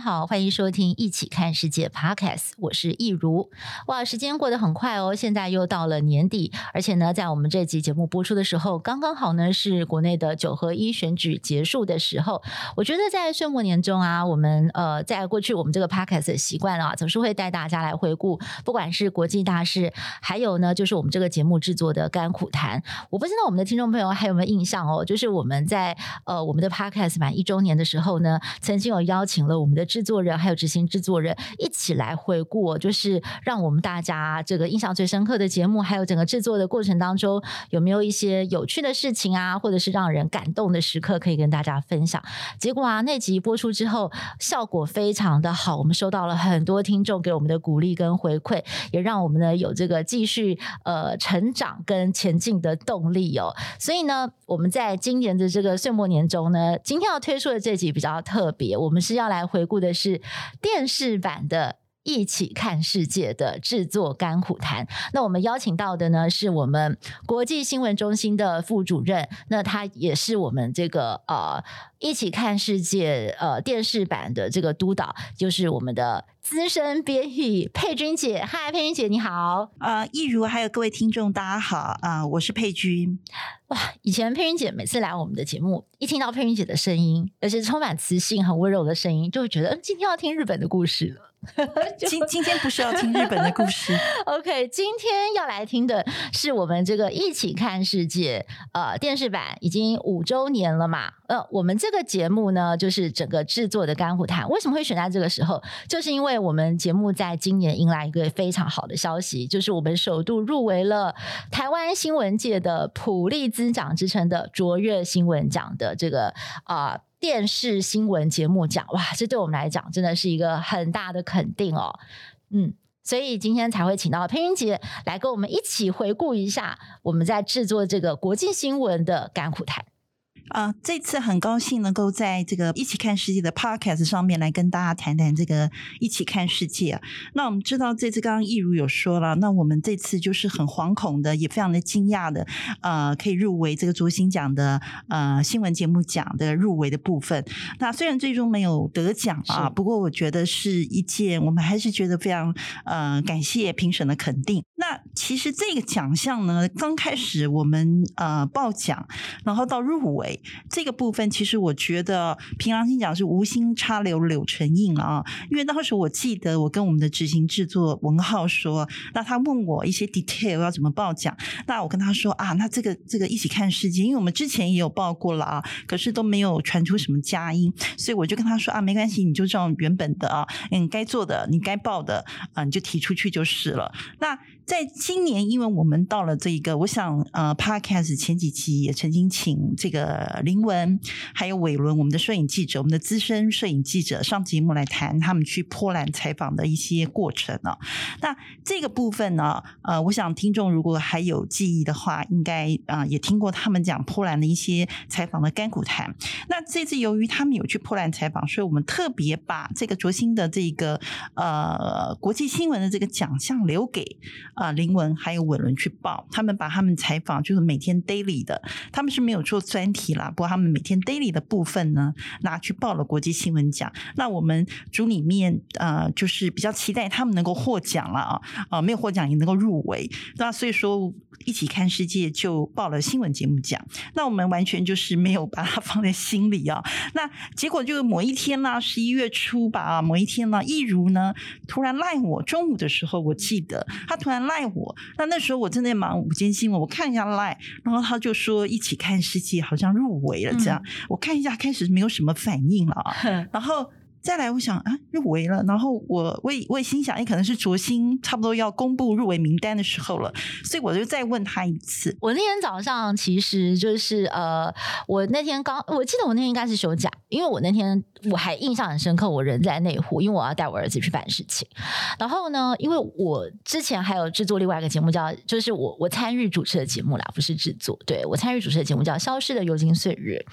好，欢迎收听《一起看世界》Podcast，我是益如。哇，时间过得很快哦，现在又到了年底，而且呢，在我们这集节目播出的时候，刚刚好呢是国内的九合一选举结束的时候。我觉得在岁末年终啊，我们呃，在过去我们这个 Podcast 的习惯啊，总是会带大家来回顾，不管是国际大事，还有呢，就是我们这个节目制作的甘苦谈。我不知道我们的听众朋友还有没有印象哦，就是我们在呃我们的 Podcast 满一周年的时候呢，曾经有邀请了。我们的制作人还有执行制作人一起来回顾，就是让我们大家这个印象最深刻的节目，还有整个制作的过程当中有没有一些有趣的事情啊，或者是让人感动的时刻可以跟大家分享。结果啊，那集播出之后效果非常的好，我们收到了很多听众给我们的鼓励跟回馈，也让我们呢有这个继续呃成长跟前进的动力哦。所以呢，我们在今年的这个岁末年终呢，今天要推出的这集比较特别，我们是要来回。顾的是电视版的《益起看世界》的制作甘苦谈。那我们邀请到的呢，是我们国际新闻中心的副主任，那他也是我们这个呃《一起看世界》呃电视版的这个督导，就是我们的资深编译佩君姐。嗨，佩君姐，你好。呃，一如还有各位听众，大家好啊，呃，我是佩君。哇，以前佩君姐每次来我们的节目，一听到佩君姐的声音，而且充满磁性、很温柔的声音，就会觉得，嗯，今天要听日本的故事了。今今天不是要听日本的故事，OK，今天要来听的是我们这个《一起看世界》呃电视版已经五周年了嘛？呃，我们这个节目呢，就是整个制作的甘苦谈。为什么会选在这个时候？就是因为我们节目在今年迎来一个非常好的消息，就是我们首度入围了台湾新闻界的普利兹奖之称的卓越新闻奖的这个啊。呃电视新闻节目奖，哇，这对我们来讲真的是一个很大的肯定哦。嗯，所以今天才会请到佩云姐来跟我们一起回顾一下我们在制作这个国际新闻的甘苦台。啊、呃，这次很高兴能够在这个一起看世界的 Podcast 上面来跟大家谈谈这个一起看世界。那我们知道这次刚刚易如有说了，那我们这次就是很惶恐的，也非常的惊讶的，呃，可以入围这个卓新奖的呃新闻节目奖的入围的部分。那虽然最终没有得奖啊，不过我觉得是一件我们还是觉得非常呃感谢评审的肯定。那其实这个奖项呢，刚开始我们呃报奖，然后到入围。这个部分其实我觉得凭良心讲是无心插柳柳成荫啊，因为当时我记得我跟我们的执行制作文浩说，那他问我一些 detail 要怎么报奖，那我跟他说啊，那这个这个一起看世界，因为我们之前也有报过了啊，可是都没有传出什么佳音，所以我就跟他说啊，没关系，你就照原本的啊，嗯，该做的你该报的啊，你就提出去就是了。那在今年，因为我们到了这个，我想呃，Podcast 前几期也曾经请这个林文还有伟伦，我们的摄影记者，我们的资深摄影记者上节目来谈他们去波兰采访的一些过程呢。那这个部分呢，呃，我想听众如果还有记忆的话，应该啊、也听过他们讲波兰的一些采访的甘苦谈。那这次由于他们有去波兰采访，所以我们特别把这个卓新的这个呃国际新闻的这个奖项留给。啊，林文还有伟伦去报，他们把他们采访就是每天 daily 的，他们是没有做专题啦，不过他们每天 daily 的部分呢，拿去报了国际新闻奖。那我们组里面呃，就是比较期待他们能够获奖了啊，啊，没有获奖也能够入围。那所以说，一起看世界就报了新闻节目奖。那我们完全就是没有把它放在心里啊。那结果就是某一天呢，十一月初吧，某一天呢，一如呢突然赖我，中午的时候我记得他突然。赖我，那那时候我正在忙午间新闻，我看一下赖，然后他就说一起看世界好像入围了，这样、嗯、我看一下，开始没有什么反应了啊，然后。再来，我想啊，入围了，然后我我我也心想，也可能是卓心差不多要公布入围名单的时候了，所以我就再问他一次。我那天早上其实就是呃，我那天刚，我记得我那天应该是休假，因为我那天我还印象很深刻，我人在内湖，因为我要带我儿子去办事情。然后呢，因为我之前还有制作另外一个节目叫，就是我我参与主持的节目啦，不是制作，对，我参与主持的节目叫《消失的流金岁月》，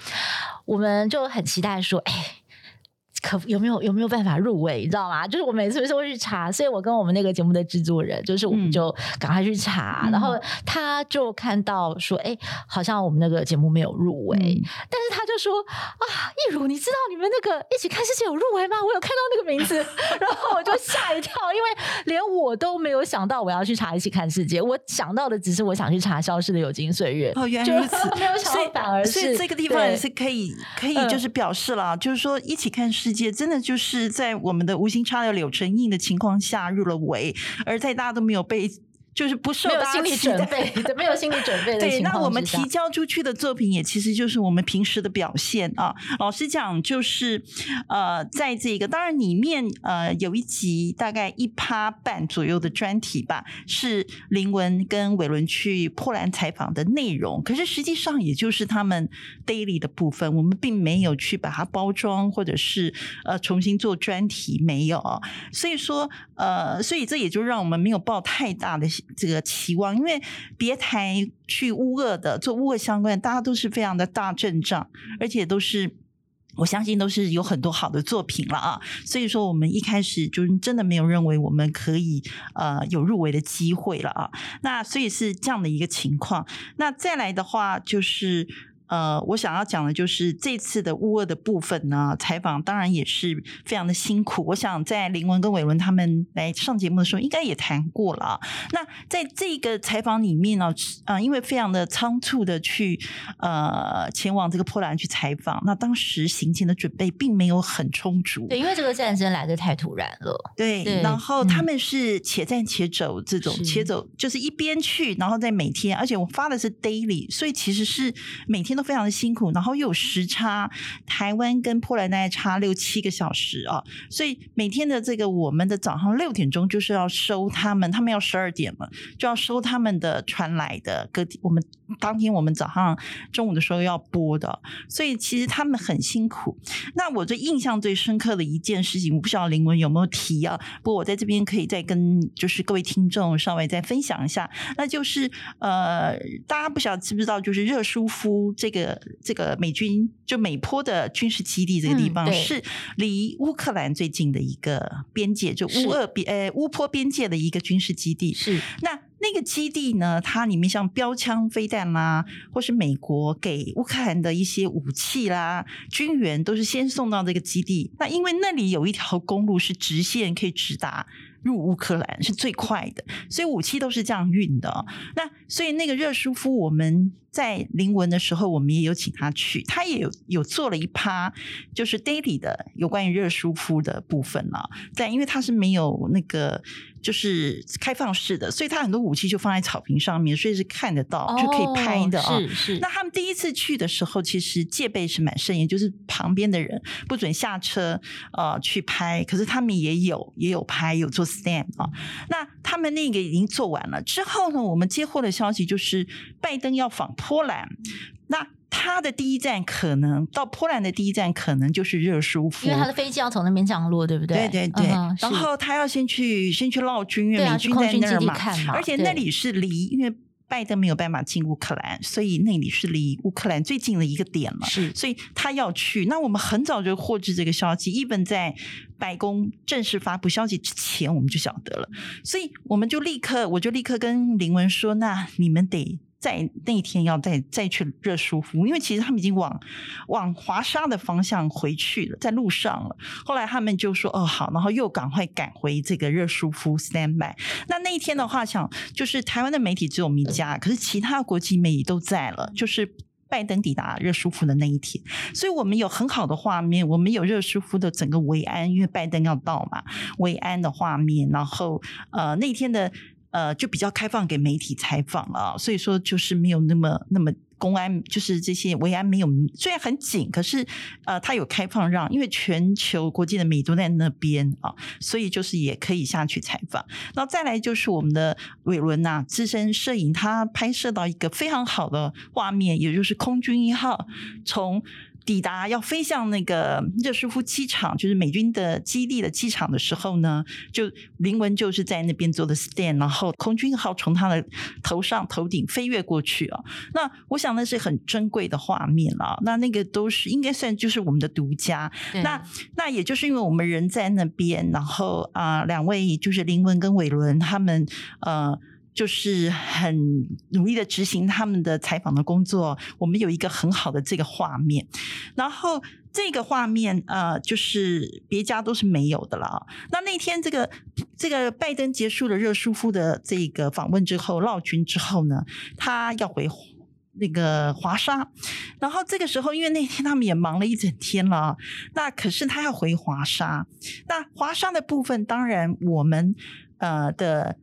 我们就很期待说，哎。可有没有有没有办法入围，你知道吗？就是我每次都会去查，所以我跟我们那个节目的制作人，就是我们就赶快去查，嗯、然后他就看到说，哎，好像我们那个节目没有入围，嗯、但是他就说啊，益如，你知道你们那个一起看世界有入围吗？我有看到那个名字，然后我就吓一跳，因为连我都没有想到我要去查一起看世界，我想到的只是我想去查消失的有金岁月。哦，原来如此，没有想到反而是，所以这个地方也是可以可以就是表示了，嗯、就是说一起看世界。世界真的就是在我们的无心插柳柳成荫的情况下入了围，而在大家都没有被。就是不受没有心理准备，没有心理准备的对，那我们提交出去的作品也其实就是我们平时的表现啊。老实讲，就是呃，在这个当然里面呃有一集大概一趴半左右的专题吧，是林文跟伟伦去破兰采访的内容。可是实际上也就是他们 daily 的部分，我们并没有去把它包装或者是呃重新做专题，没有。所以说呃，所以这也就让我们没有抱太大的。这个期望，因为别台去乌俄的做乌俄相关，大家都是非常的大阵仗，而且都是我相信都是有很多好的作品了啊。所以说，我们一开始就真的没有认为我们可以呃有入围的机会了啊。那所以是这样的一个情况。那再来的话就是。呃，我想要讲的就是这次的乌二的部分呢，采访当然也是非常的辛苦。我想在林文跟伟伦他们来上节目的时候，应该也谈过了。那在这个采访里面呢，啊、呃，因为非常的仓促的去呃前往这个波兰去采访，那当时行前的准备并没有很充足。对，因为这个战争来的太突然了。对，对然后他们是且战且走，这种、嗯、且走就是一边去，然后再每天，而且我发的是 daily，所以其实是每天。都非常的辛苦，然后又有时差，台湾跟波兰大概差六七个小时啊，所以每天的这个我们的早上六点钟就是要收他们，他们要十二点了就要收他们的传来的，隔我们当天我们早上中午的时候要播的，所以其实他们很辛苦。那我最印象最深刻的一件事情，我不知道林文有没有提啊？不过我在这边可以再跟就是各位听众稍微再分享一下，那就是呃，大家不晓知不知道，就是热舒夫这。这个这个美军就美坡的军事基地，这个地方是离乌克兰最近的一个边界，就乌俄边呃乌坡边界的一个军事基地。是那那个基地呢，它里面像标枪、飞弹啦，或是美国给乌克兰的一些武器啦、军援，都是先送到这个基地。那因为那里有一条公路是直线，可以直达入乌克兰，是最快的，所以武器都是这样运的。那所以那个热舒夫，我们。在灵文的时候，我们也有请他去，他也有有做了一趴，就是 daily 的有关于热舒夫的部分了。但因为他是没有那个就是开放式的，所以他很多武器就放在草坪上面，所以是看得到就可以拍的啊。是是。那他们第一次去的时候，其实戒备是蛮甚严，就是旁边的人不准下车呃去拍。可是他们也有也有拍，有做 stand 啊。那他们那个已经做完了之后呢，我们接获的消息就是拜登要访。波兰，那他的第一站可能到波兰的第一站可能就是热舒夫，因为他的飞机要从那边降落，对不对？对对对。嗯、然后他要先去先去绕军，因为美军在那儿嘛，嘛而且那里是离，因为拜登没有办法进乌克兰，所以那里是离乌克兰最近的一个点了。是，所以他要去。那我们很早就获知这个消息，even 在白宫正式发布消息之前，我们就晓得了。所以我们就立刻，我就立刻跟林文说：“那你们得。”在那一天要再再去热舒夫，因为其实他们已经往往华沙的方向回去了，在路上了。后来他们就说：“哦，好。”然后又赶快赶回这个热舒夫 stand by。那那一天的话，想就是台湾的媒体只有我们一家，可是其他国际媒体都在了。就是拜登抵达热舒夫的那一天，所以我们有很好的画面，我们有热舒夫的整个维安，因为拜登要到嘛，维安的画面。然后呃，那天的。呃，就比较开放给媒体采访了，所以说就是没有那么那么公安，就是这些维安没有，虽然很紧，可是呃，他有开放让，因为全球国际的媒体都在那边啊，所以就是也可以下去采访。然后再来就是我们的伟伦呐，资深摄影，他拍摄到一个非常好的画面，也就是空军一号从抵达要飞向那个热舒夫机场，就是美军的基地的机场的时候呢，就林文就是在那边做的 stand，然后空军号从他的头上头顶飞跃过去啊。那我想那是很珍贵的画面啊。那那个都是应该算就是我们的独家。那那也就是因为我们人在那边，然后啊，两位就是林文跟伟伦他们呃。就是很努力的执行他们的采访的工作，我们有一个很好的这个画面，然后这个画面呃，就是别家都是没有的了。那那天这个这个拜登结束了热舒夫的这个访问之后，绕军之后呢，他要回那个华沙，然后这个时候因为那天他们也忙了一整天了，那可是他要回华沙，那华沙的部分当然我们呃的。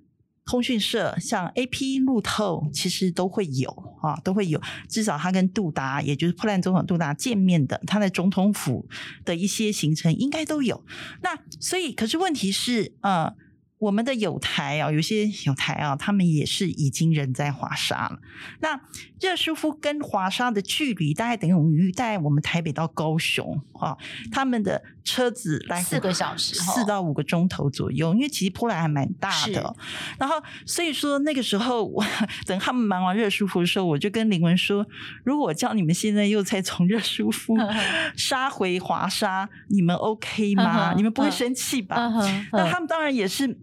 通讯社像 AP、路透，其实都会有啊，都会有。至少他跟杜达，也就是破烂总统杜达见面的，他在总统府的一些行程应该都有。那所以，可是问题是，呃，我们的友台啊，有些友台啊，他们也是已经人在华沙了。那热舒夫跟华沙的距离大概等于在我们台北到高雄啊，他们的。车子来四个小时，四到五个钟头左右，因为其实波兰还蛮大的。然后所以说那个时候，我等他们忙完热舒夫的时候，我就跟林文说：“如果我叫你们现在又再从热舒夫 杀回华沙，你们 OK 吗？你们不会生气吧？”那他们当然也是。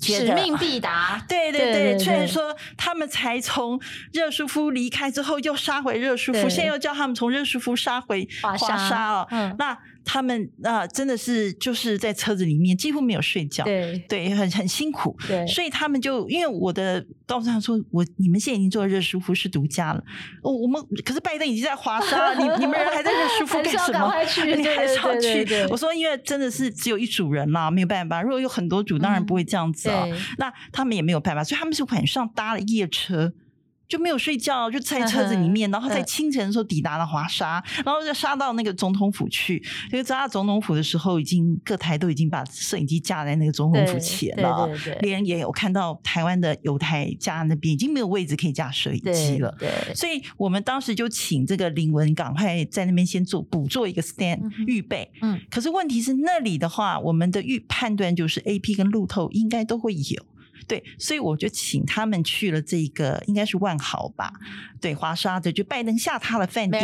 使命必达，对 对对。虽然说他们才从热舒夫离开之后，又杀回热舒夫，现在又叫他们从热舒夫杀回华沙哦。嗯，那。他们啊，真的是就是在车子里面几乎没有睡觉，对对，很很辛苦，对，所以他们就因为我的告诉他说，我你们现在已经做热舒服是独家了，我我们可是拜登已经在华沙了，你你们人还在热舒服 干什么？你还是要去？我说因为真的是只有一组人嘛，没有办法。如果有很多组，当然不会这样子哦。那他们也没有办法，所以他们是晚上搭了夜车。就没有睡觉，就在车子里面，然后在清晨的时候抵达了华沙，然后就杀到那个总统府去。因为杀到总统府的时候，已经各台都已经把摄影机架在那个总统府前了，对对对对，连也有看到台湾的友台架那边已经没有位置可以架摄影机了。对，对，所以我们当时就请这个林文赶快在那边先做补做一个 stand 预备。嗯，可是问题是那里的话，我们的预判断就是 AP 跟路透应该都会有。对，所以我就请他们去了这个，应该是万豪吧？对，华沙的，就拜登下榻的饭店。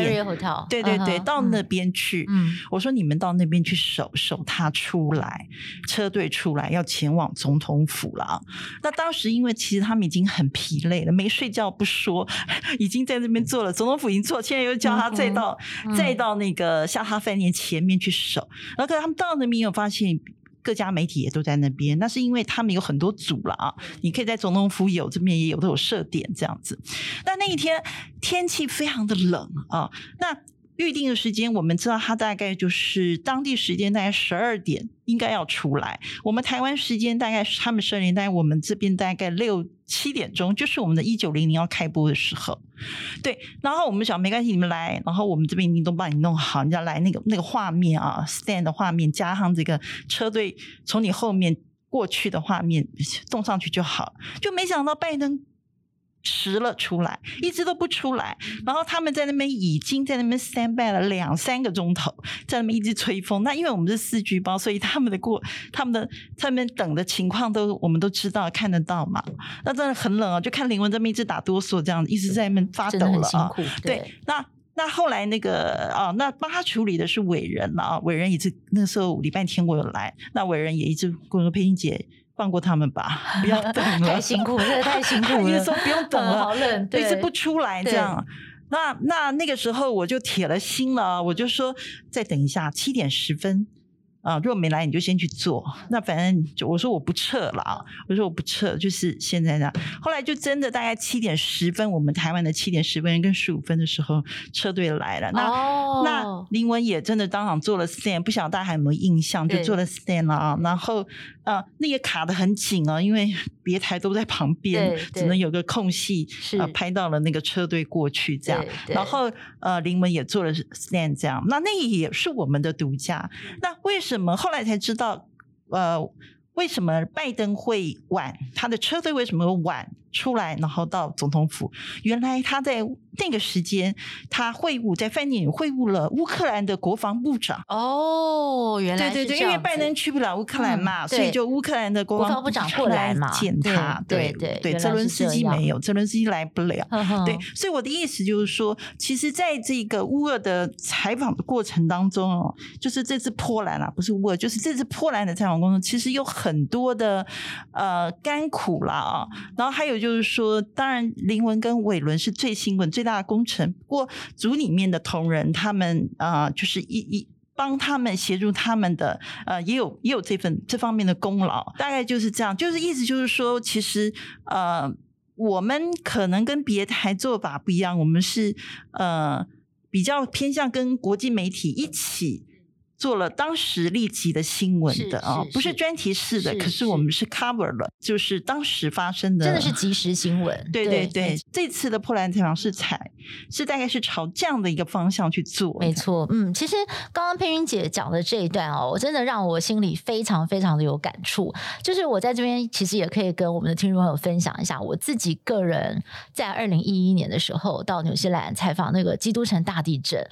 对对对，uh -huh, 到那边去。嗯，我说你们到那边去守守他出来，车队出来要前往总统府了。那当时因为其实他们已经很疲累了，没睡觉不说，已经在那边坐了，总统府已经坐，现在又叫他再到、uh 再到那个下榻饭店前面去守。然后可是他们到那边有发现。各家媒体也都在那边，那是因为他们有很多组了啊。你可以在总统府有，这边也有，都有设点这样子。那那一天天气非常的冷啊，那。预定的时间，我们知道他大概就是当地时间大概十二点应该要出来。我们台湾时间大概他们十二点，大概我们这边大概六七点钟，就是我们的一九零零要开播的时候。对，然后我们想没关系，你们来，然后我们这边已经都帮你弄好，你要来那个那个画面啊，stand 的画面加上这个车队从你后面过去的画面动上去就好。就没想到拜登。迟了出来，一直都不出来。然后他们在那边已经在那边 stand by 了两三个钟头，在那边一直吹风。那因为我们是四季包，所以他们的过他们的在那边等的情况都我们都知道看得到嘛。那真的很冷啊，就看林文这边一直打哆嗦，这样一直在那边发抖了啊。对，对那那后来那个啊，那帮他处理的是伟人了啊。伟人一直那时候礼拜天我有来，那伟人也一直跟我说：“佩欣姐。”放过他们吧，不要等了，太辛苦，真的太辛苦了。你说不用等了，好冷，一直不出来这样。那那那个时候我就铁了心了，我就说再等一下，七点十分。啊，如果没来，你就先去做。那反正就我说我不撤了啊，我说我不撤，就是现在的。后来就真的大概七点十分，我们台湾的七点十分跟十五分的时候，车队来了。那、哦、那林文也真的当场做了 stand，不晓得大家还有没有印象？就做了 stand 了啊。然后啊，那也卡得很紧啊，因为 别台都在旁边，只能有个空隙啊，拍到了那个车队过去这样。然后呃，林文也做了 stand 这样。那那也是我们的独家。那为什么？后来才知道，呃，为什么拜登会晚？他的车队为什么会晚出来，然后到总统府。原来他在那个时间，他会晤在饭店里会晤了乌克兰的国防部长。哦，原来对对对，因为拜登去不了乌克兰嘛，嗯、所以就乌克兰的国防部长过来见他。对对对，泽伦斯基没有，泽伦斯基来不了。呵呵对，所以我的意思就是说，其实在这个乌俄的采访的过程当中哦，就是这次波兰啊，不是乌俄，就是这次波兰的采访过程中，其实有很多的呃甘苦啦啊，然后还有。就是说，当然林文跟伟伦是最新闻最大的功臣。不过组里面的同仁，他们啊、就是一一帮他们协助他们的，呃，也有也有这份这方面的功劳。大概就是这样，就是意思就是说，其实呃，我们可能跟别台做法不一样，我们是呃比较偏向跟国际媒体一起。做了当时立即的新闻的啊，不是专题式的，可是我们是 cover 了，就是当时发生的，真的是即时新闻。对对对，这次的破烂采访是采是大概是朝这样的一个方向去做。没错，嗯，其实刚刚佩云姐讲的这一段哦，我真的让我心里非常非常的有感触。就是我在这边其实也可以跟我们的听众朋友分享一下，我自己个人在二零一一年的时候到纽西兰采访那个基督城大地震。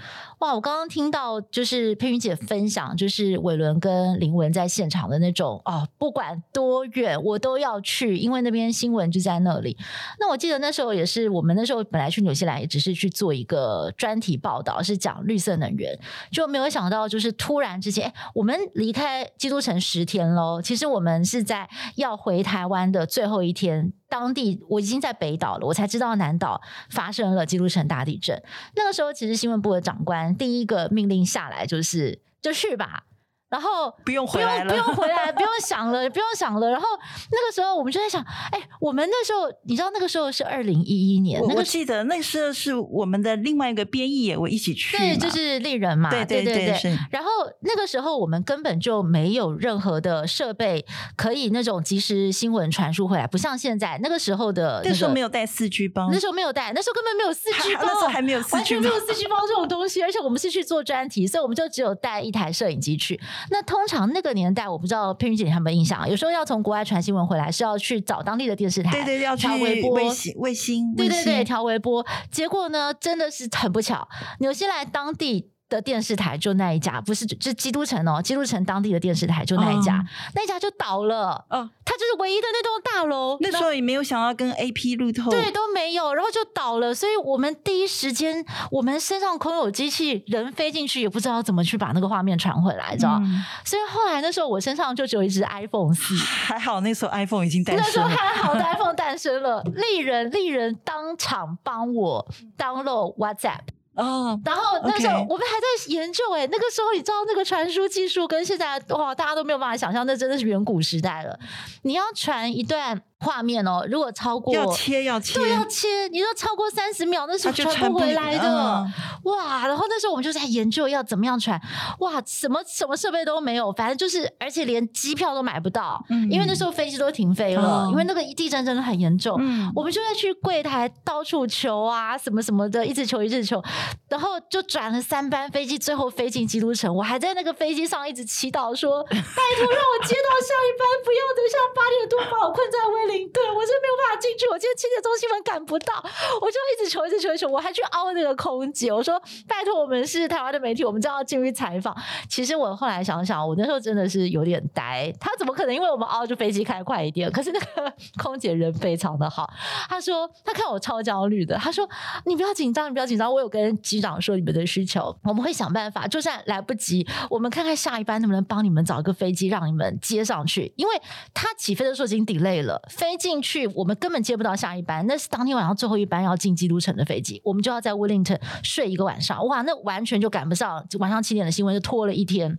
哇，我刚刚听到就是佩云姐分。分享就是伟伦跟林文在现场的那种哦，不管多远我都要去，因为那边新闻就在那里。那我记得那时候也是，我们那时候本来去纽西兰也只是去做一个专题报道，是讲绿色能源，就没有想到就是突然之间，我们离开基督城十天喽。其实我们是在要回台湾的最后一天。当地我已经在北岛了，我才知道南岛发生了基督城大地震。那个时候，其实新闻部的长官第一个命令下来就是就是吧。然后不用回来了，不用回来，不用想了，不用想了。然后那个时候我们就在想，哎，我们那时候你知道那个时候是二零一一年，我，我记得那时候是我们的另外一个编译也我一起去，对，就是丽人嘛，对对对对。然后那个时候我们根本就没有任何的设备可以那种及时新闻传输回来，不像现在那个时候的、那个，那时候没有带四 G 包，那时候没有带，那时候根本没有四 G 包，那时候还没有四 G 包，完全没有四 G 包这种东西，而且我们是去做专题，所以我们就只有带一台摄影机去。那通常那。个年代我不知道佩云姐你有没有印象，有时候要从国外传新闻回来是要去找当地的电视台，对对，要调微波、卫星、卫星，对对对，调微波。结果呢，真的是很不巧，纽西兰当地的电视台就那一家，不是就是基督城哦，基督城当地的电视台就那一家，哦、那一家就倒了。嗯、哦，它就是唯一的那栋大楼。那时候也没有想要跟 AP 路透，对，都没有，然后就倒了。所以我们第一时间，我们身上空有机器，人飞进去也不知道怎么去把那个画面传回来，知道、嗯？所以后来那时候我身上就只有一只 iPhone 四，还好那时候 iPhone 已经诞生了。那时候还好的 iPhone 诞生了，丽人丽人当场帮我 download WhatsApp。哦、oh，然后那时候我们还在研究哎、欸，那个时候你知道那个传输技术跟现在哇，大家都没有办法想象，那真的是远古时代了。你要传一段。画面哦，如果超过要切要切，对，要切，你说超过三十秒，那是传不回来的。嗯。哇！然后那时候我们就在研究要怎么样传。哇，什么什么设备都没有，反正就是，而且连机票都买不到，嗯、因为那时候飞机都停飞了，嗯，因为那个地震真的很严重。嗯，我们就在去柜台到处求啊，什么什么的，一直求一直求，然后就转了三班飞机，最后飞进基督城。我还在那个飞机上一直祈祷说：“拜托让我接到下一班，不要等下八点多把我困在威。”对，我是没有办法进去。我今天七点钟新闻赶不到，我就一直求，一直求，一直求。我还去凹那个空姐，我说：“拜托，我们是台湾的媒体，我们就要进去采访。”其实我后来想想，我那时候真的是有点呆。他怎么可能因为我们凹就飞机开快一点？可是那个 空姐人非常的好，他说他看我超焦虑的，他说：“你不要紧张，你不要紧张。我有跟机长说你们的需求，我们会想办法。就算来不及，我们看看下一班能不能帮你们找一个飞机让你们接上去。因为他起飞的时候已经 delay 了。”飞进去，我们根本接不到下一班，那是当天晚上最后一班要进基督城的飞机，我们就要在 Willington 睡一个晚上。哇，那完全就赶不上晚上七点的新闻，就拖了一天。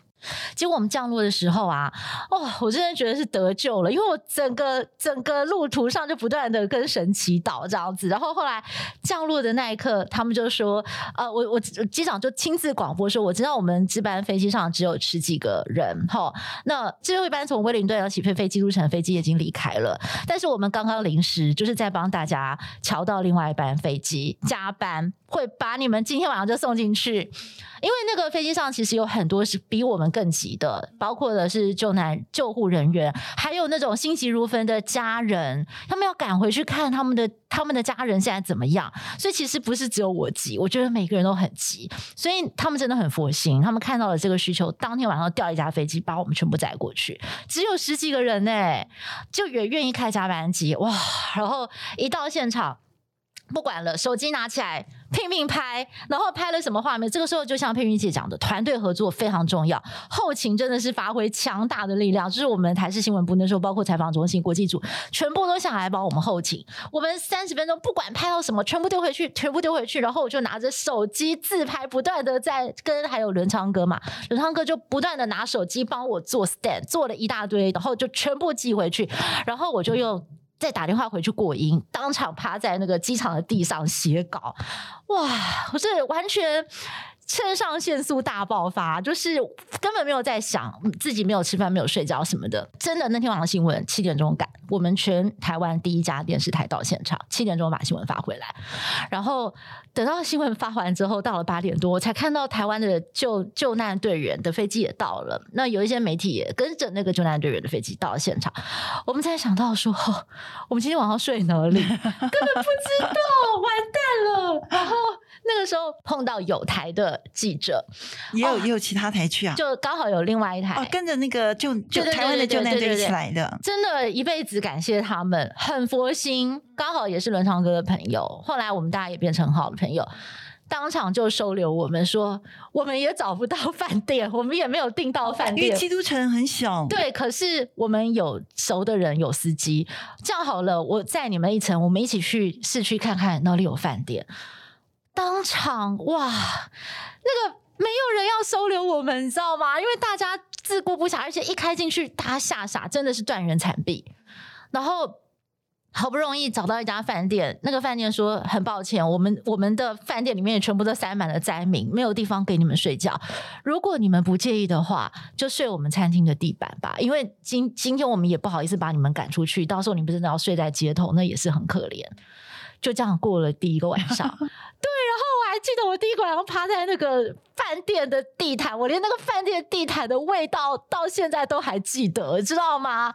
结果我们降落的时候啊，哦，我真的觉得是得救了，因为我整个整个路途上就不断的跟神祈祷这样子。然后后来降落的那一刻，他们就说，呃，我我机长就亲自广播说，我知道我们这班飞机上只有十几个人，哈，那最后一班从威灵顿要起飞飞基督城飞机已经离开了，但是我们刚刚临时就是在帮大家调到另外一班飞机加班，会把你们今天晚上就送进去，因为那个飞机上其实有很多是比我们更急的，包括的是救难救护人员，还有那种心急如焚的家人，他们要赶回去看他们的他们的家人现在怎么样。所以其实不是只有我急，我觉得每个人都很急。所以他们真的很佛心，他们看到了这个需求，当天晚上调一架飞机把我们全部载过去，只有十几个人呢、就也愿意开加班机哇！然后一到现场。不管了，手机拿起来拼命拍，然后拍了什么画面？这个时候就像佩云姐讲的，团队合作非常重要，后勤真的是发挥强大的力量。就是我们台视新闻部那时候，包括采访中心、国际组，全部都想来帮我们后勤。我们三十分钟不管拍到什么，全部丢回去，全部丢回去。然后我就拿着手机自拍，不断的在跟还有伦昌哥嘛，伦昌哥就不断的拿手机帮我做 stand，做了一大堆，然后就全部寄回去，然后我就用。再打电话回去过音，当场趴在那个机场的地上写稿，哇！我是完全。肾上腺素大爆发，就是根本没有在想自己没有吃饭、没有睡觉什么的。真的，那天晚上新闻七点钟赶，我们全台湾第一家电视台到现场，七点钟把新闻发回来。然后等到新闻发完之后，到了八点多，才看到台湾的救救难队员的飞机也到了。那有一些媒体也跟着那个救难队员的飞机到了现场，我们才想到说，我们今天晚上睡哪里？根本不知道，完蛋了。然后。那个时候碰到有台的记者，也有、哦、也有其他台去啊，就刚好有另外一台、哦、跟着那个就就台湾的救难队一起来的，真的，一辈子感谢他们，很佛心。刚好也是伦昌哥的朋友，后来我们大家也变成很好的朋友，当场就收留我们说，说我们也找不到饭店，我们也没有订到饭店，因为基督城很小。对，可是我们有熟的人，有司机，这样好了，我载你们一程，我们一起去市区看看哪里有饭店。当场哇，那个没有人要收留我们，你知道吗？因为大家自顾不暇，而且一开进去，大家吓傻，真的是断人残壁。然后好不容易找到一家饭店，那个饭店说很抱歉，我们我们的饭店里面全部都塞满了灾民，没有地方给你们睡觉。如果你们不介意的话，就睡我们餐厅的地板吧。因为今今天我们也不好意思把你们赶出去，到时候你们真的要睡在街头，那也是很可怜。就这样过了第一个晚上，还记得我第一个晚上趴在那个饭店的地毯，我连那个饭店地毯的味道到现在都还记得，知道吗？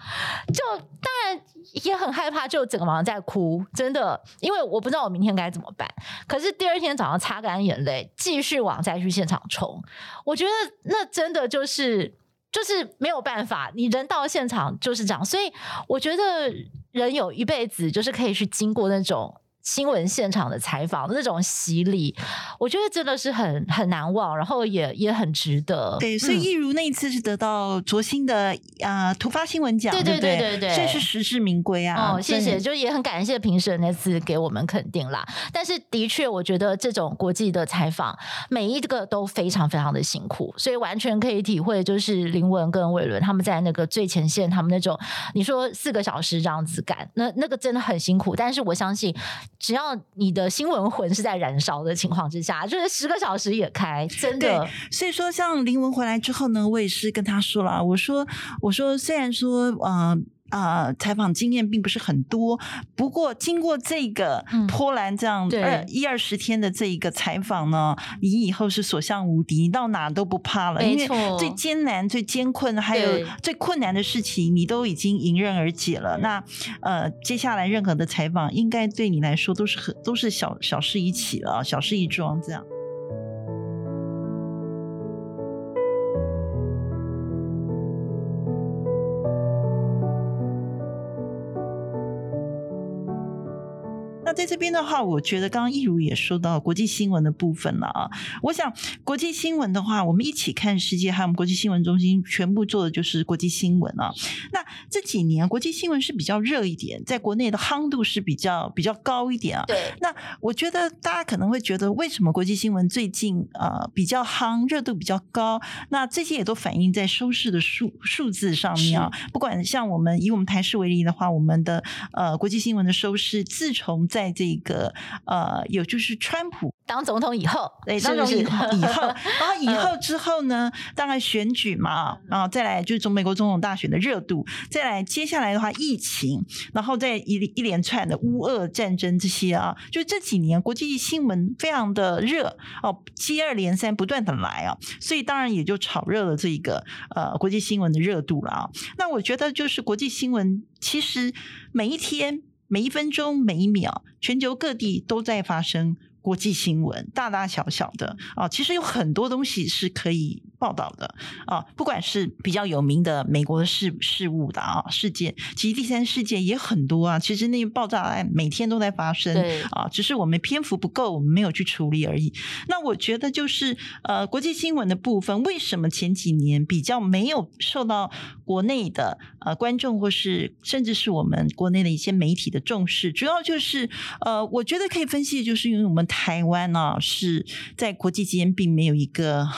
就当然也很害怕，就整个晚上在哭，真的，因为我不知道我明天该怎么办。可是第二天早上擦干眼泪，继续往灾区现场冲。我觉得那真的就是就是没有办法，你人到现场就是这样，所以我觉得人有一辈子就是可以去经过那种。新闻现场的采访那种洗礼，我觉得真的是很很难忘，然后也也很值得。对，所以一如那一次是得到卓新的呃、突发新闻奖，对对对对对，这是实至名归啊！哦，谢谢，就也很感谢评审那次给我们肯定啦。但是的确，我觉得这种国际的采访每一个都非常非常的辛苦，所以完全可以体会，就是林文跟伟伦他们在那个最前线，他们那种你说四个小时这样子赶，那那个真的很辛苦。但是我相信。只要你的新闻魂是在燃烧的情况之下，就是十个小时也开，真的。所以说，像林文回来之后呢，我也是跟他说了，我说，我说，虽然说，嗯。啊、呃，采访经验并不是很多，不过经过这个波兰这样二一二十天的这一个采访呢，你以后是所向无敌，你到哪都不怕了。因为最艰难、最艰困，还有最困难的事情，你都已经迎刃而解了。那呃，接下来任何的采访，应该对你来说都是很都是小小事一起了，小事一桩这样。在这边的话，我觉得刚刚一如也说到国际新闻的部分了啊。我想国际新闻的话，我们一起看世界，还有我们国际新闻中心全部做的就是国际新闻啊。那这几年国际新闻是比较热一点，在国内的夯度是比较比较高一点啊。对。那我觉得大家可能会觉得，为什么国际新闻最近呃比较夯，热度比较高？那这些也都反映在收视的数数字上面啊。不管像我们以我们台视为例的话，我们的呃国际新闻的收视，自从在在这个呃，有就是川普。当总统以后，对，当总统以后，以后，然后以后之后呢，当然选举嘛，然后再来就是中美国总统大选的热度，再来接下来的话疫情，然后再一一连串的乌俄战争这些啊，就这几年国际新闻非常的热哦，接二连三不断的来啊，所以当然也就炒热了这个呃国际新闻的热度了啊。那我觉得就是国际新闻，其实每一天、每一分钟、每一秒，全球各地都在发生。国际新闻大大小小的啊，其实有很多东西是可以报道的啊，不管是比较有名的美国的事事务的啊事件，其实第三世界也很多啊。其实那些爆炸案每天都在发生，对啊，只是我们篇幅不够，我们没有去处理而已。那我觉得就是呃，国际新闻的部分，为什么前几年比较没有受到国内的呃观众或是甚至是我们国内的一些媒体的重视？主要就是呃，我觉得可以分析的就是因为我们。台湾呢、啊，是在国际间并没有一个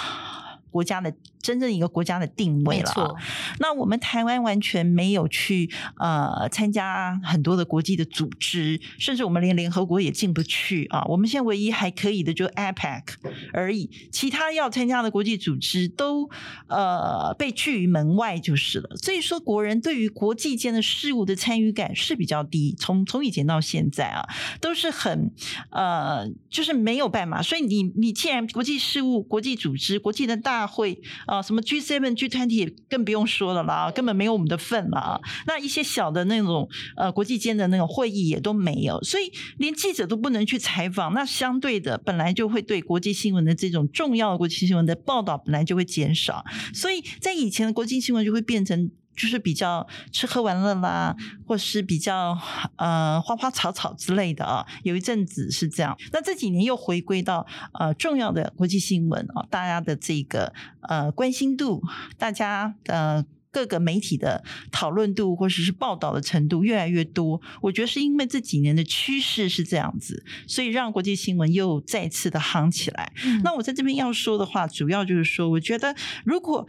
国家的。真正一个国家的定位了。没错。那我们台湾完全没有去呃参加很多的国际的组织，甚至我们连联合国也进不去啊。我们现在唯一还可以的就 APEC 而已，其他要参加的国际组织都呃被拒于门外就是了。所以说，国人对于国际间的事物的参与感是比较低，从从以前到现在啊，都是很呃就是没有办法。所以你你既然国际事务、国际组织、国际的大会啊。啊什么 G seven、G twenty 更不用说了啦，根本没有我们的份了。那一些小的那种呃国际间的那种会议也都没有，所以连记者都不能去采访。那相对的，本来就会对国际新闻的这种重要的国际新闻的报道本来就会减少，所以在以前的国际新闻就会变成。就是比较吃喝玩乐啦，或是比较呃花花草草之类的啊，有一阵子是这样。那这几年又回归到呃重要的国际新闻啊，大家的这个呃关心度，大家的各个媒体的讨论度或者是报道的程度越来越多。我觉得是因为这几年的趋势是这样子，所以让国际新闻又再次的夯起来。嗯。那我在这边要说的话，主要就是说，我觉得如果。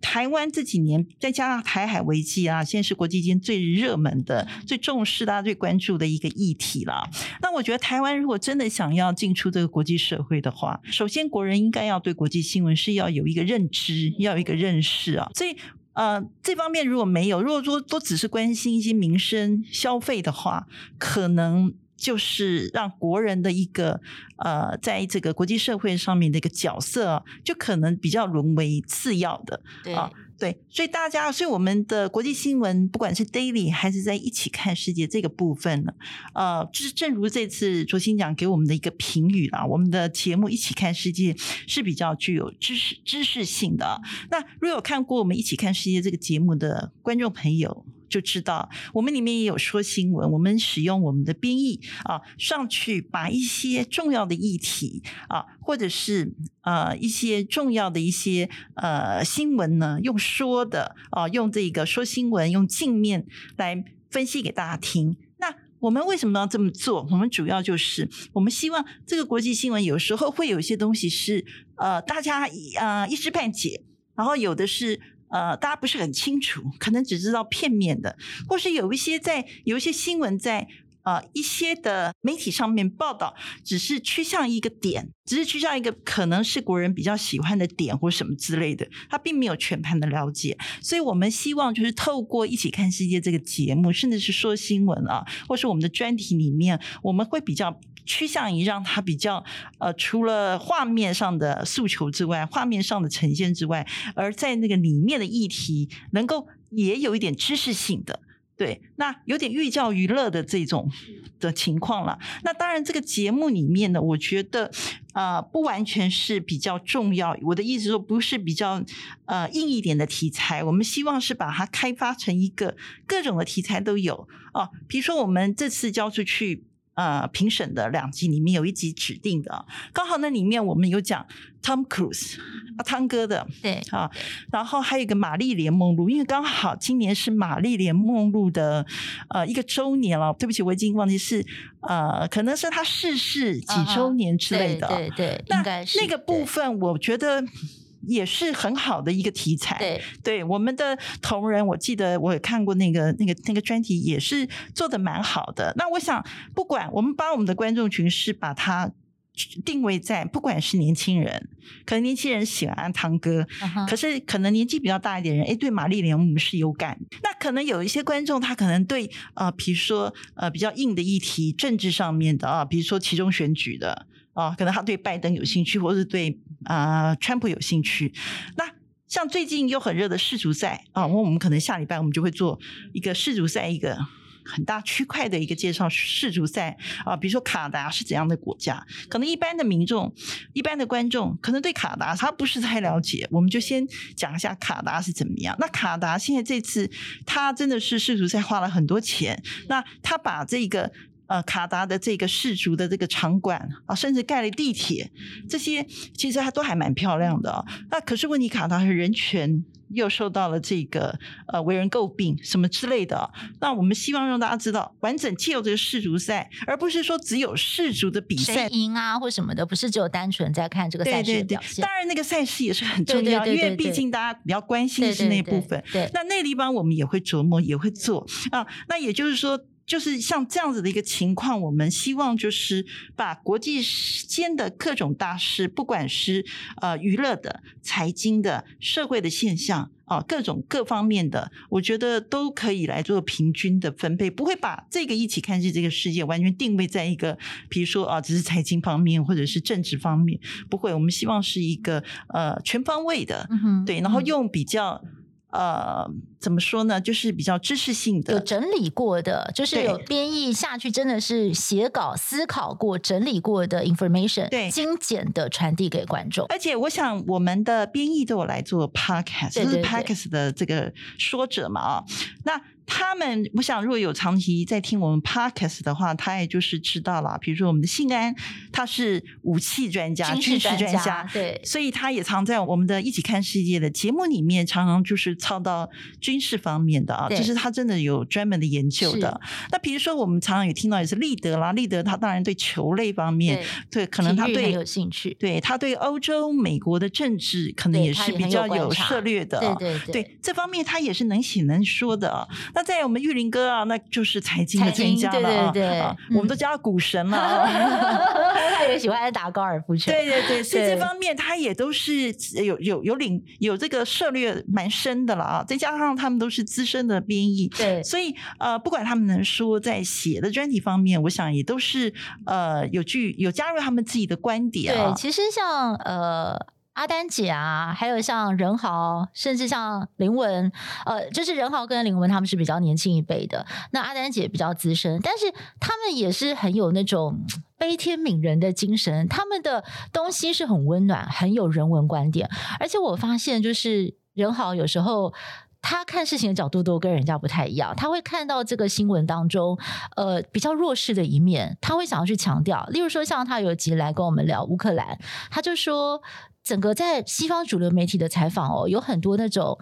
台湾这几年再加上台海危机啊，现在是国际间最热门的、最重视、大家最关注的一个议题了。那我觉得台湾如果真的想要进出这个国际社会的话，首先国人应该要对国际新闻是要有一个认知，要有一个认识啊。所以呃，这方面如果没有，如果说都只是关心一些民生消费的话，可能。就是让国人的一个呃，在这个国际社会上面的一个角色，就可能比较沦为次要的。对啊，对，所以大家，所以我们的国际新闻，不管是 daily 还是在一起看世界这个部分呢，呃，就是正如这次卓新讲给我们的一个评语啦，我们的节目一起看世界是比较具有知识知识性的。那如果有看过我们一起看世界这个节目的观众朋友，就知道我们里面也有说新闻，我们使用我们的编译啊上去把一些重要的议题啊，或者是呃一些重要的一些呃新闻呢，用说的啊，用这个说新闻，用镜面来分析给大家听。那我们为什么要这么做？我们主要就是我们希望这个国际新闻有时候会有一些东西是呃大家呃一知半解，然后有的是。呃，大家不是很清楚，可能只知道片面的，或是有一些在有一些新闻在呃一些的媒体上面报道，只是趋向一个点，只是趋向一个可能是国人比较喜欢的点或什么之类的，他并没有全盘的了解。所以我们希望就是透过一起看世界这个节目，甚至是说新闻啊，或是我们的专题里面，我们会比较。趋向于让它比较呃，除了画面上的诉求之外，画面上的呈现之外，而在那个里面的议题能够也有一点知识性的，对，那有点寓教于乐的这种的情况了。那当然，这个节目里面呢，我觉得呃，不完全是比较重要。我的意思说，不是比较呃硬一点的题材，我们希望是把它开发成一个各种的题材都有啊。比如说，我们这次交出去。呃，评审的两集里面有一集指定的，刚好那里面我们有讲 Tom Cruise 啊，汤哥的，对啊，然后还有一个玛丽莲梦露，因为刚好今年是玛丽莲梦露的呃一个周年了，对不起，我已经忘记是呃，可能是他逝世几周年之类的，对对，对，那应该是那个部分，我觉得。也是很好的一个题材。对，对，我们的同仁，我记得我也看过那个那个那个专题，也是做的蛮好的。那我想，不管我们把我们的观众群是把它。定位在不管是年轻人，可能年轻人喜欢汤哥，uh huh. 可是可能年纪比较大一点的人，哎，对玛丽莲梦是有感。那可能有一些观众，他可能对呃，比如说呃比较硬的议题，政治上面的啊，比如说其中选举的啊，可能他对拜登有兴趣，或是对啊、川普有兴趣。那像最近又很热的世足赛啊，我们可能下礼拜我们就会做一个世足赛一个。很大区块的一个介绍世足赛啊，比如说卡达是怎样的国家？可能一般的民众、一般的观众可能对卡达他不是太了解，我们就先讲一下卡达是怎么样。那卡达现在这次他真的是世足赛花了很多钱，那他把这个呃卡达的这个世足的这个场馆啊，甚至盖了地铁，这些其实它都还蛮漂亮的哦。那可是问题，卡达是人权。又受到了这个呃为人诟病什么之类的，那我们希望让大家知道，完整借由这个世足赛，而不是说只有世足的比赛赢啊或什么的，不是只有单纯在看这个赛事的表现。当然，那个赛事也是很重要，因为毕竟大家比较关心的是那部分。那那个地方我们也会琢磨，也会做啊。那也就是说。就是像这样子的一个情况，我们希望就是把国际间的各种大事，不管是呃娱乐的、财经的、社会的现象啊，各种各方面的，我觉得都可以来做平均的分配，不会把这个一起看是这个世界完全定位在一个，比如说啊，只是财经方面或者是政治方面，不会。我们希望是一个呃全方位的，嗯，对，然后用比较。呃，怎么说呢？就是比较知识性的，有整理过的，就是有编译下去，真的是写稿、思考过、整理过的 information，对，精简的传递给观众。而且，我想我们的编译都有来做 podcast，就是 podcast 的这个说者嘛啊，那。他们，我想如果有长期在听我们 podcast 的话，他也就是知道了。比如说我们的信安，他是武器专家、军事专家，对，所以他也常在我们的一起看世界的节目里面，常常就是操到军事方面的啊，这对是他真的有专门的研究的。那比如说我们常常也听到也是立德啦，立德他当然对球类方面，对，对，可能他对有兴趣，对他对欧洲、美国的政治可能也是比较有涉略的，对对对，对，这方面他也是能写能说的。那在我们玉林哥啊，那就是财经的专家了啊，对对对啊，我们都叫他股神了。啊 他也喜欢打高尔夫球，对对对，所以这方面他也都是有有有领有这个涉猎蛮深的了啊。再加上他们都是资深的编译，对，所以呃，不管他们能说在写的专题方面，我想也都是呃有具有加入他们自己的观点啊。对，其实像呃。阿丹姐啊，还有像任豪，甚至像林文，呃，就是任豪跟林文他们是比较年轻一辈的。那阿丹姐比较资深，但是他们也是很有那种悲天悯人的精神。他们的东西是很温暖，很有人文观点。而且我发现，就是任豪有时候他看事情的角度都跟人家不太一样。他会看到这个新闻当中，呃，比较弱势的一面，他会想要去强调。例如说，像他有集来跟我们聊乌克兰，他就说。整个在西方主流媒体的采访哦，有很多那种。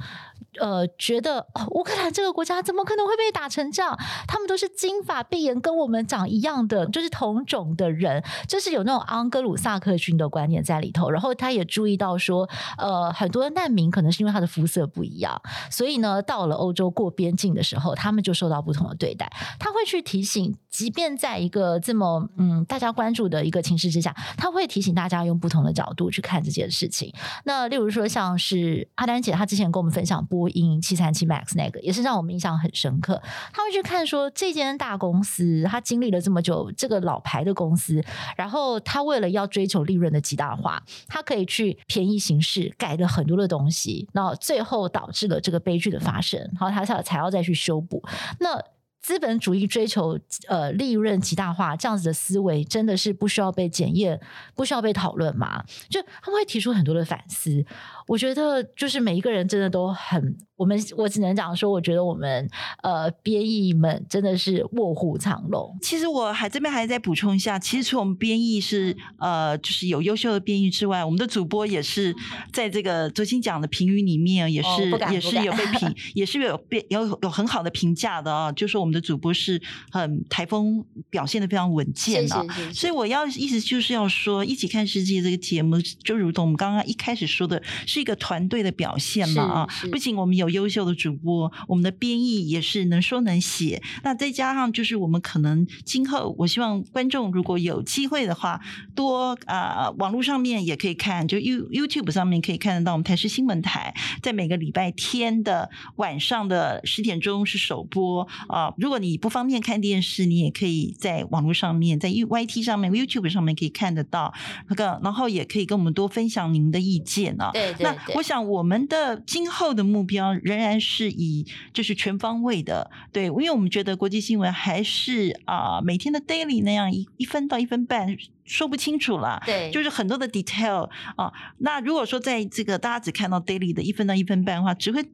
呃，觉得，乌克兰这个国家怎么可能会被打成这样？他们都是金发碧眼，跟我们长一样的，就是同种的人，就是有那种盎格鲁撒克逊的观念在里头。然后他也注意到说，呃，很多难民可能是因为他的肤色不一样，所以呢，到了欧洲过边境的时候，他们就受到不同的对待。他会去提醒，即便在一个这么嗯大家关注的一个情势之下，他会提醒大家用不同的角度去看这件事事情。那例如说，像是阿丹姐，她之前跟我们分享波音七三七 MAX 那个也是让我们印象很深刻。他会去看说，这间大公司，他经历了这么久，这个老牌的公司，然后他为了要追求利润的极大化，他可以去便宜行事，改了很多的东西，那最后导致了这个悲剧的发生。然后他才才要再去修补。那资本主义追求呃利润极大化这样子的思维，真的是不需要被检验，不需要被讨论吗？就他们会提出很多的反思。我觉得就是每一个人真的都很，我们我只能讲说，我觉得我们呃编译们真的是卧虎藏龙。其实我还这边还在补充一下，其实除我们编译是呃就是有优秀的编译之外，我们的主播也是在这个昨天讲的评语里面也是、哦、也是有被评，也是有被有有很好的评价的啊、哦，就说我们的主播是很台风表现的非常稳健的，所以我要意思就是要说，一起看世界这个节目就如同我们刚刚一开始说的。是一个团队的表现嘛啊！不仅我们有优秀的主播，我们的编译也是能说能写。那再加上就是我们可能今后，我希望观众如果有机会的话，多啊、呃，网络上面也可以看，就 You YouTube 上面可以看得到我们台视新闻台在每个礼拜天的晚上的十点钟是首播啊、呃。如果你不方便看电视，你也可以在网络上面，在 YT 上面、YouTube 上面可以看得到那个，然后也可以跟我们多分享您的意见啊。对，对，那我想我们的今后的目标仍然是以就是全方位的，对，因为我们觉得国际新闻还是啊、呃、每天的 daily 那样一一分到一分半说不清楚了，对，就是很多的 detail 啊。那如果说在这个大家只看到 daily 的一分到一分半的话，只会。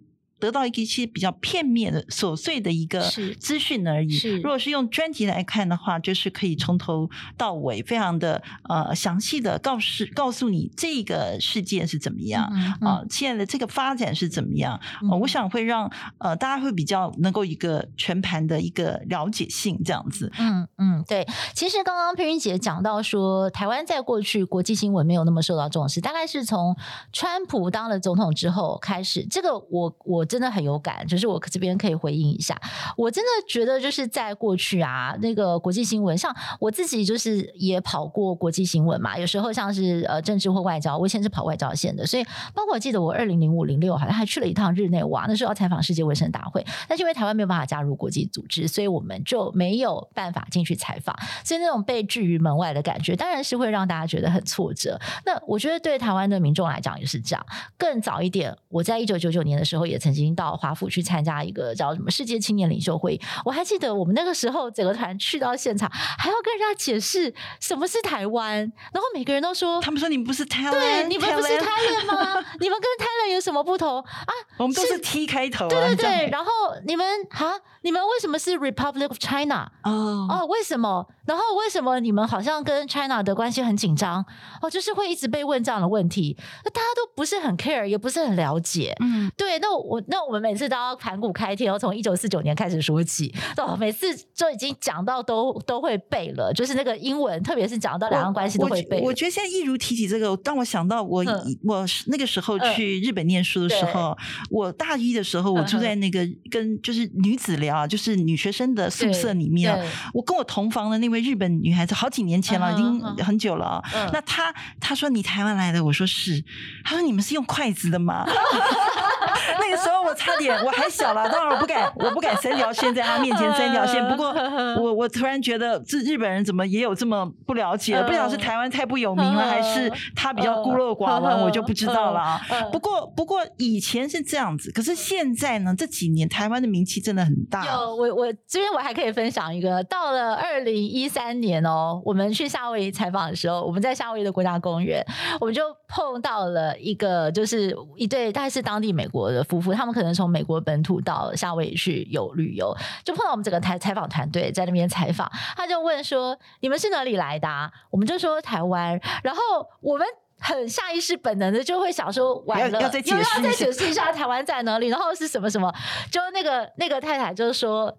得到一些比较片面的琐碎的一个资讯而已。如果是用专题来看的话，就是可以从头到尾非常的呃详细的告诉告诉你这个事件是怎么样啊、嗯嗯呃，现在的这个发展是怎么样。呃、我想会让呃大家会比较能够一个全盘的一个了解性这样子。嗯嗯，对。其实刚刚佩云姐讲到说，台湾在过去国际新闻没有那么受到重视，大概是从川普当了总统之后开始。这个我我。真的很有感，就是我这边可以回应一下。我真的觉得，就是在过去啊，那个国际新闻，像我自己就是也跑过国际新闻嘛。有时候像是呃政治或外交，我以前是跑外交线的，所以包括我记得我二零零五零六好像还去了一趟日内瓦，那时候要采访世界卫生大会，但是因为台湾没有办法加入国际组织，所以我们就没有办法进去采访，所以那种被拒于门外的感觉，当然是会让大家觉得很挫折。那我觉得对台湾的民众来讲也是这样。更早一点，我在一九九九年的时候也曾经。已经到华府去参加一个叫什么世界青年领袖会议，我还记得我们那个时候整个团去到现场，还要跟人家解释什么是台湾，然后每个人都说，他们说你们不是台湾，对，你们不是 Thailand 吗？你们跟 Thailand 有什么不同啊？我们都是 T 开头，对对对，然后你们啊，你们为什么是 Republic of China？哦哦，为什么？然后为什么你们好像跟 China 的关系很紧张？哦，就是会一直被问这样的问题，那大家都不是很 care，也不是很了解。嗯，对，那我那我们每次都要盘古开天，从一九四九年开始说起，哦，每次就已经讲到都都会背了，就是那个英文，特别是讲到两岸关系都会背。我，我觉得现在一如提起这个，当我想到我、嗯、我那个时候去日本念书的时候，嗯、我大一的时候，我住在那个跟就是女子寮，就是女学生的宿舍里面，我跟我同房的那位。日本女孩子好几年前了，已经很久了。那她她说你台湾来的，我说是。她说你们是用筷子的吗？那个时候我差点我还小了，当然我不敢我不敢三条线在她面前三条线。不过我我突然觉得这日本人怎么也有这么不了解？不晓得是台湾太不有名了，还是他比较孤陋寡闻，我就不知道了啊。不过不过以前是这样子，可是现在呢？这几年台湾的名气真的很大。有我我这边我还可以分享一个，到了二零一三年哦，我们去夏威夷采访的时候，我们在夏威夷的国家公园，我们就碰到了一个，就是一对，大概是当地美国的夫妇，他们可能从美国本土到夏威夷去有旅游，就碰到我们整个台采访团队在那边采访，他就问说：“你们是哪里来的啊？”我们就说台湾，然后我们很下意识本能的就会想说：“完了，要，要再解释要再解释一下台湾在哪里，然后是什么什么？”就那个那个太太就说。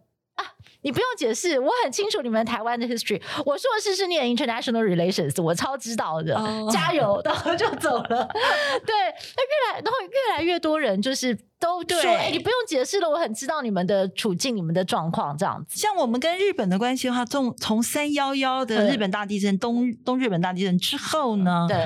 你不用解释，我很清楚你们台湾的 history。我硕士是念 international relations，我超知道的。Oh. 加油，然后就走了。对，那越来，然后越来越多人就是都说：“哎、欸，你不用解释了，我很知道你们的处境、你们的状况。”这样子。像我们跟日本的关系的话，从从三幺幺的日本大地震、东东日本大地震之后呢，对。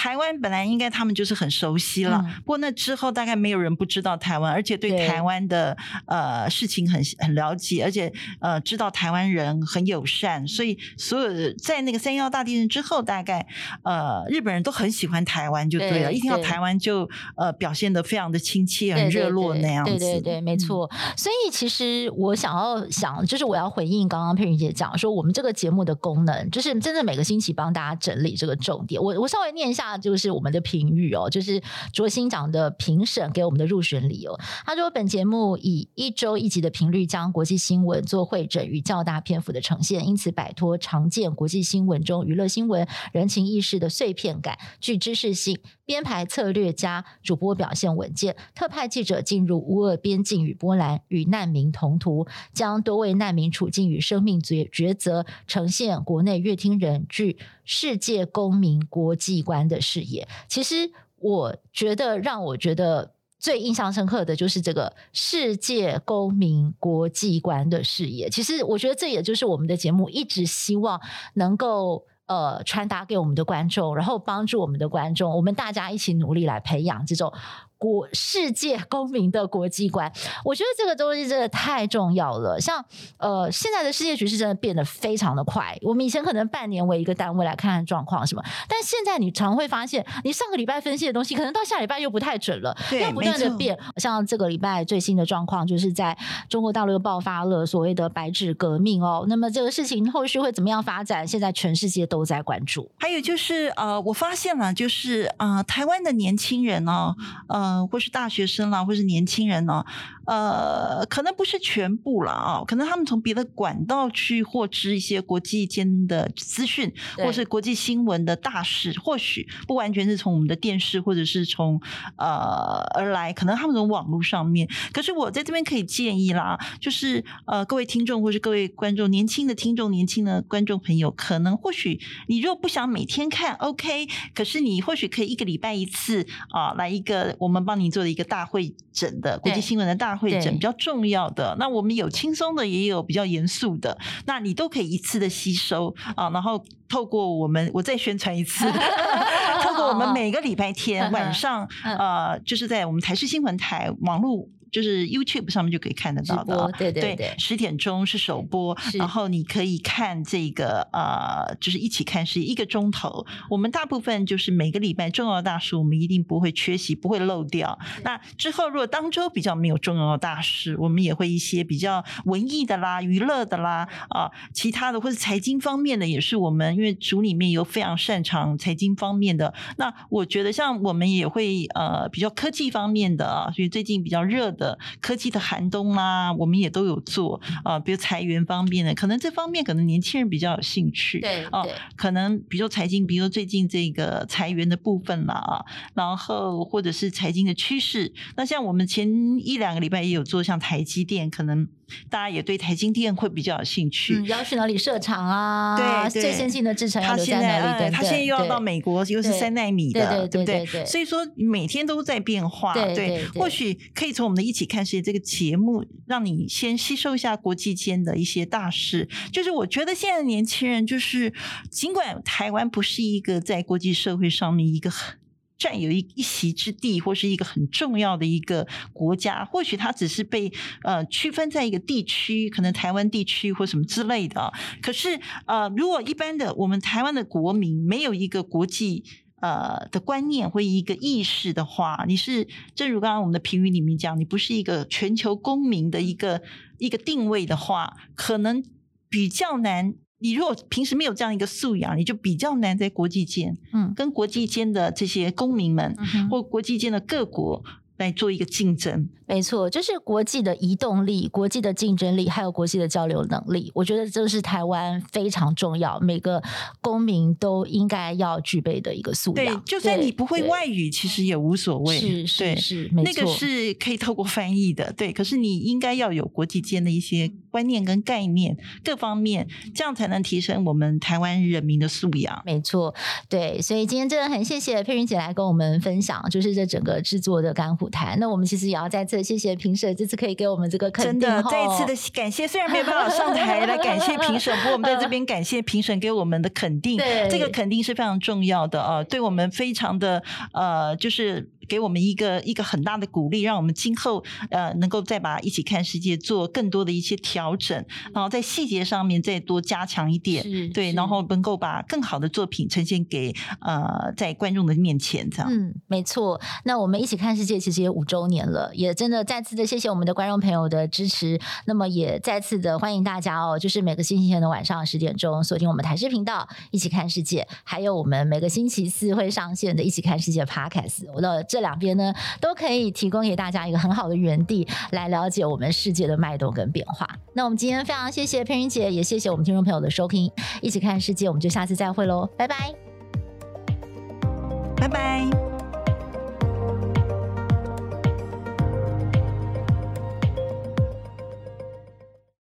台湾本来应该他们就是很熟悉了，嗯、不过那之后大概没有人不知道台湾，而且对台湾的呃事情很很了解，而且呃知道台湾人很友善，所以所有的在那个三幺大地震之后，大概呃日本人都很喜欢台湾，就对了，对，一听到台湾就呃表现的非常的亲切、很热络那样子。对对对，对，没错。嗯、所以其实我想要想，就是我要回应刚刚佩云姐讲说，我们这个节目的功能，就是真的每个星期帮大家整理这个重点。我我稍微念一下。那就是我们的评语哦，就是卓新长的评审给我们的入选理由。他说，本节目以一周一集的频率将国际新闻做会诊与较大篇幅的呈现，因此摆脱常见国际新闻中娱乐新闻、人情意识的碎片感，具知识性。编排策略家，主播表现稳健，特派记者进入乌俄边境与波兰，与难民同途，将多位难民处境与生命抉抉择呈现国内乐听人具世界公民国际观的视野。其实。我觉得让我觉得最印象深刻的就是这个世界公民国际观的视野。其实我觉得这也就是我们的节目一直希望能够呃传达给我们的观众，然后帮助我们的观众，我们大家一起努力来培养这种。国世界公民的国际观，我觉得这个东西真的太重要了。像呃，现在的世界局势真的变得非常的快。我们以前可能半年为一个单位来看看状况什么，但现在你常会发现，你上个礼拜分析的东西，可能到下礼拜又不太准了，要不断的变。像这个礼拜最新的状况，就是在中国大陆又爆发了所谓的白纸革命哦。那么这个事情后续会怎么样发展？现在全世界都在关注。还有就是呃，我发现了，就是啊、呃，台湾的年轻人哦，呃。嗯，或是大学生啦，或是年轻人呢，呃，可能不是全部了啊，可能他们从别的管道去获知一些国际间的资讯，或是国际新闻的大事，或许不完全是从我们的电视或者是从呃而来，可能他们从网络上面。可是我在这边可以建议啦，就是呃，各位听众或是各位观众，年轻的听众、年轻的观众朋友，可能或许你如果不想每天看，OK，可是你或许可以一个礼拜一次啊，来一个我们。帮你做的一个大会诊的国际新闻的大会诊，比较重要的。那我们有轻松的，也有比较严肃的，那你都可以一次的吸收啊。然后透过我们，我再宣传一次，透过我们每个礼拜天晚上，呃，就是在我们台视新闻台网络。就是 YouTube 上面就可以看得到的，对对对，十点钟是首播，然后你可以看这个呃，就是一起看是一个钟头。我们大部分就是每个礼拜重要的大事，我们一定不会缺席，不会漏掉。那之后如果当周比较没有重要的大事，我们也会一些比较文艺的啦、娱乐的啦啊、呃，其他的或者财经方面的，也是我们因为组里面有非常擅长财经方面的。那我觉得像我们也会呃比较科技方面的啊，所以最近比较热。的科技的寒冬啦，我们也都有做啊、呃，比如裁员方面的，可能这方面可能年轻人比较有兴趣，对啊，可能比如财经，比如最近这个裁员的部分啦啊，然后或者是财经的趋势，那像我们前一两个礼拜也有做，像台积电，可能大家也对台积电会比较有兴趣，嗯、要去哪里设厂啊？对，最先进的制程要留在哪里？对，他现在又要到美国，又是三纳米的，对不对？所以说每天都在变化，对，或许可以从我们的。一起看世界这个节目，让你先吸收一下国际间的一些大事。就是我觉得现在的年轻人，就是尽管台湾不是一个在国际社会上面一个很占有一一席之地，或是一个很重要的一个国家，或许它只是被呃区分在一个地区，可能台湾地区或什么之类的。可是呃，如果一般的我们台湾的国民没有一个国际。呃的观念或一个意识的话，你是正如刚刚我们的评语里面讲，你不是一个全球公民的一个一个定位的话，可能比较难。你如果平时没有这样一个素养，你就比较难在国际间，嗯，跟国际间的这些公民们，嗯、或国际间的各国。来做一个竞争，没错，就是国际的移动力、国际的竞争力，还有国际的交流能力。我觉得这是台湾非常重要，每个公民都应该要具备的一个素养。对，就算你不会外语，其实也无所谓。是是是，没错，那个是可以透过翻译的。对，可是你应该要有国际间的一些观念跟概念，各方面，这样才能提升我们台湾人民的素养。没错，对，所以今天真的很谢谢佩云姐来跟我们分享，就是这整个制作的甘苦台，那我们其实也要再次谢谢评审，这次可以给我们这个肯定，真的再一次的感谢。虽然没有办法上台来感谢评审，不过我们在这边感谢评审给我们的肯定，对，这个肯定是非常重要的啊，对我们非常的呃，就是。给我们一个一个很大的鼓励，让我们今后呃能够再把一起看世界做更多的一些调整，然后在细节上面再多加强一点，对，然后能够把更好的作品呈现给呃在观众的面前，这样。嗯，没错。那我们一起看世界其实也五周年了，也真的再次的谢谢我们的观众朋友的支持。那么也再次的欢迎大家哦，就是每个星期天的晚上十点钟锁定我们台视频道一起看世界，还有我们每个星期四会上线的一起看世界 Podcast。我的这。两边呢，都可以提供给大家一个很好的原地，来了解我们世界的脉动跟变化。那我们今天非常谢谢佩云姐，也谢谢我们听众朋友的收听，一起看世界，我们就下次再会喽，拜拜，拜拜。